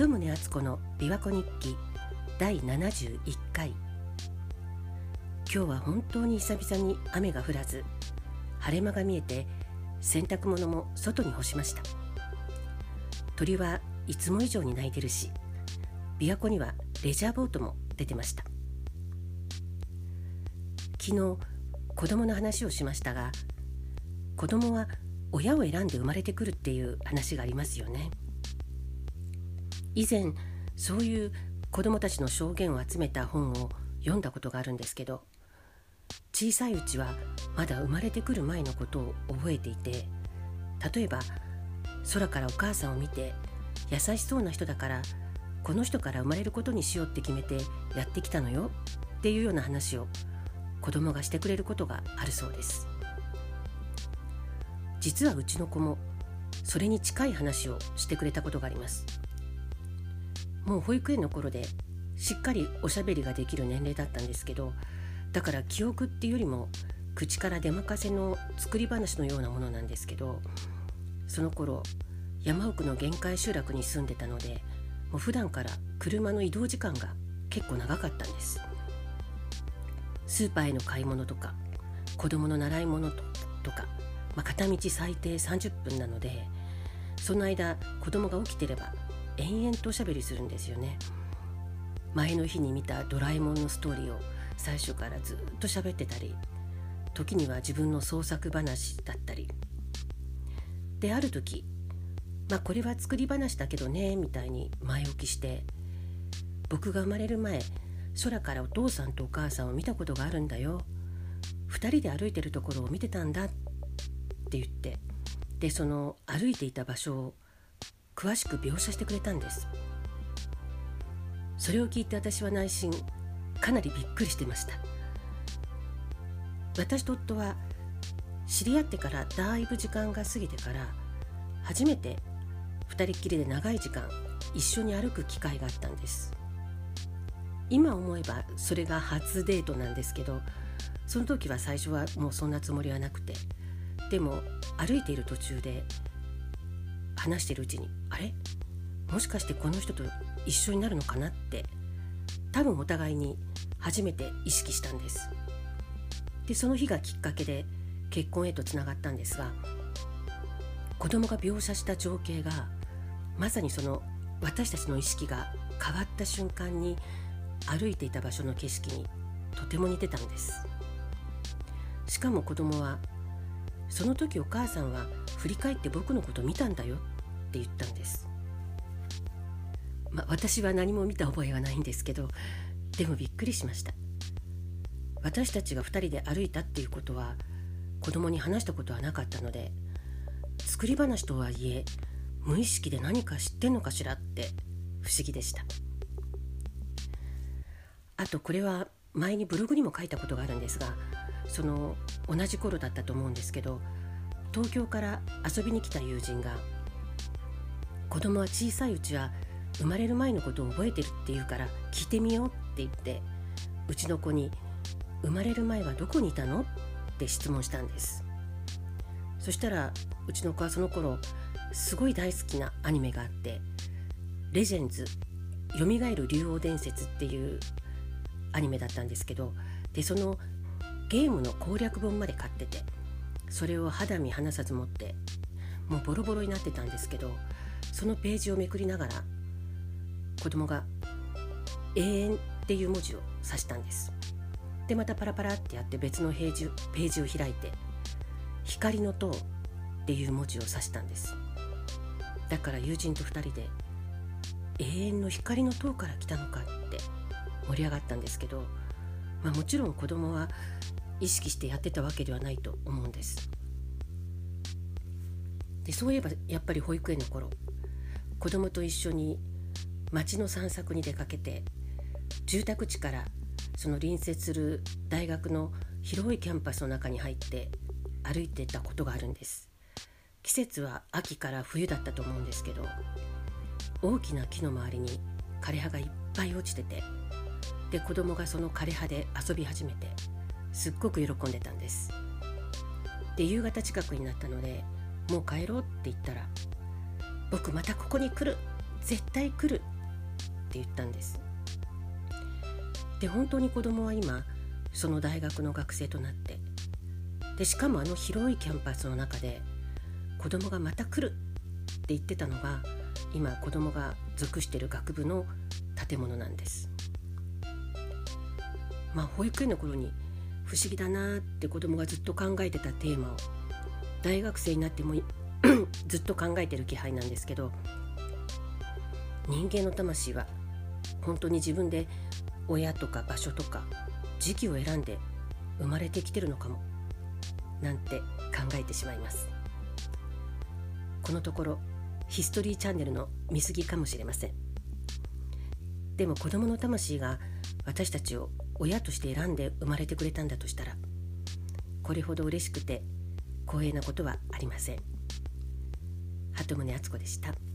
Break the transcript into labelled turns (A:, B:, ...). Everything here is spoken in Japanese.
A: 鳩宗敦子の琵琶湖日記第71回。今日は本当に久々に雨が降らず晴れ間が見えて洗濯物も外に干しました。鳥はいつも以上に鳴いてるし琵琶湖にはレジャーボートも出てました。昨日子供の話をしましたが子供は親を選んで生まれてくるっていう話がありますよね。以前そういう子供たちの証言を集めた本を読んだことがあるんですけど小さいうちはまだ生まれてくる前のことを覚えていて例えば空からお母さんを見て優しそうな人だからこの人から生まれることにしようって決めてやってきたのよっていうような話を子供がしてくれることがあるそうです。実はうちの子もそれに近い話をしてくれたことがあります。もう保育園の頃でしっかりおしゃべりができる年齢だったんですけどだから記憶っていうよりも口から出任せの作り話のようなものなんですけどその頃山奥の限界集落に住んでたのでもう普段から車の移動時間が結構長かったんです。スーパーへの買い物とか子供の習い物とか、まあ、片道最低30分なのでその間子供が起きてれば延々とおしゃべりするんですよね。前の日に見たドラえもんのストーリーを最初からずっと喋ってたり時には自分の創作話だったり。である時まあこれは作り話だけどねみたいに前置きして僕が生まれる前空からお父さんとお母さんを見たことがあるんだよ。2人で歩いてるところを見てたんだって言ってでその歩いていた場所を詳しく描写してくれたんですそれを聞いて私は内心かなりびっくりしてました私と夫は知り合ってからだいぶ時間が過ぎてから初めて2人っきりで長い時間一緒に歩く機会があったんです今思えばそれが初デートなんですけどその時は最初はもうそんなつもりはなくてでも歩いている途中で話しているうちにあれ？もしかしてこの人と一緒になるのかなって多分お互いに初めて意識したんです。でその日がきっかけで結婚へとつながったんですが子供が描写した情景がまさにその私たちの意識が変わった瞬間に歩いていた場所の景色にとても似てたんです。しかも子供はその時お母さんは振り返って僕のこと見たんだよ。って言ったんです。まあ私は何も見た覚えはないんですけどでもびっくりしました。私たちが2人で歩いたっていうことは子供に話したことはなかったので作り話とはいえ無意識で何か知ってんのかしらって不思議でした。あとこれは前にブログにも書いたことがあるんですがその同じ頃だったと思うんですけど東京から遊びに来た友人が子供は小さいうちは生まれる前のことを覚えてるって言うから聞いてみようって言ってうちの子に「生まれる前はどこにいたの?」って質問したんですそしたらうちの子はその頃すごい大好きなアニメがあって「レジェンズよみがえる竜王伝説」っていうアニメだったんですけどでそのゲームの攻略本まで買っててそれを肌身離さず持ってもうボロボロになってたんですけどそのページをめくりながら子供が「永遠」っていう文字を指したんです。でまたパラパラってやって別のページページを開いて「光の塔」っていう文字を指したんです。だから友人と2人で「永遠の光の塔から来たのか」って盛り上がったんですけど、まあ、もちろん子供は意識してやってたわけではないと思うんです。でそういえばやっぱり保育園の頃子供と一緒に街の散策に出かけて住宅地からその隣接する大学の広いキャンパスの中に入って歩いてたことがあるんです。季節は秋から冬だったと思うんですけど大きな木の周りに枯葉がいっぱい落ちててで子供がその枯葉で遊び始めてすっごく喜んでたんです。で夕方近くになったのでもう帰ろうって言ったら僕またここに来る。絶対来る。って言ったんです。で本当に子供は今その大学の学生となって。でしかもあの広いキャンパスの中で子供がまた来るって言ってたのが今子供が属している学部の建物なんです。まあ保育園の頃に不思議だなって子供がずっと考えてたテーマを大学生になってもずっと考えてる気配なんですけど人間の魂は本当に自分で親とか場所とか時期を選んで生まれてきてるのかもなんて考えてしまいます。このところヒストリーチャンネルの見過ぎかもしれません。でも子供の魂が私たちを親として選んで生まれてくれたんだとしたらこれほど嬉しくて光栄なことはありません。鳩宗敦子でした。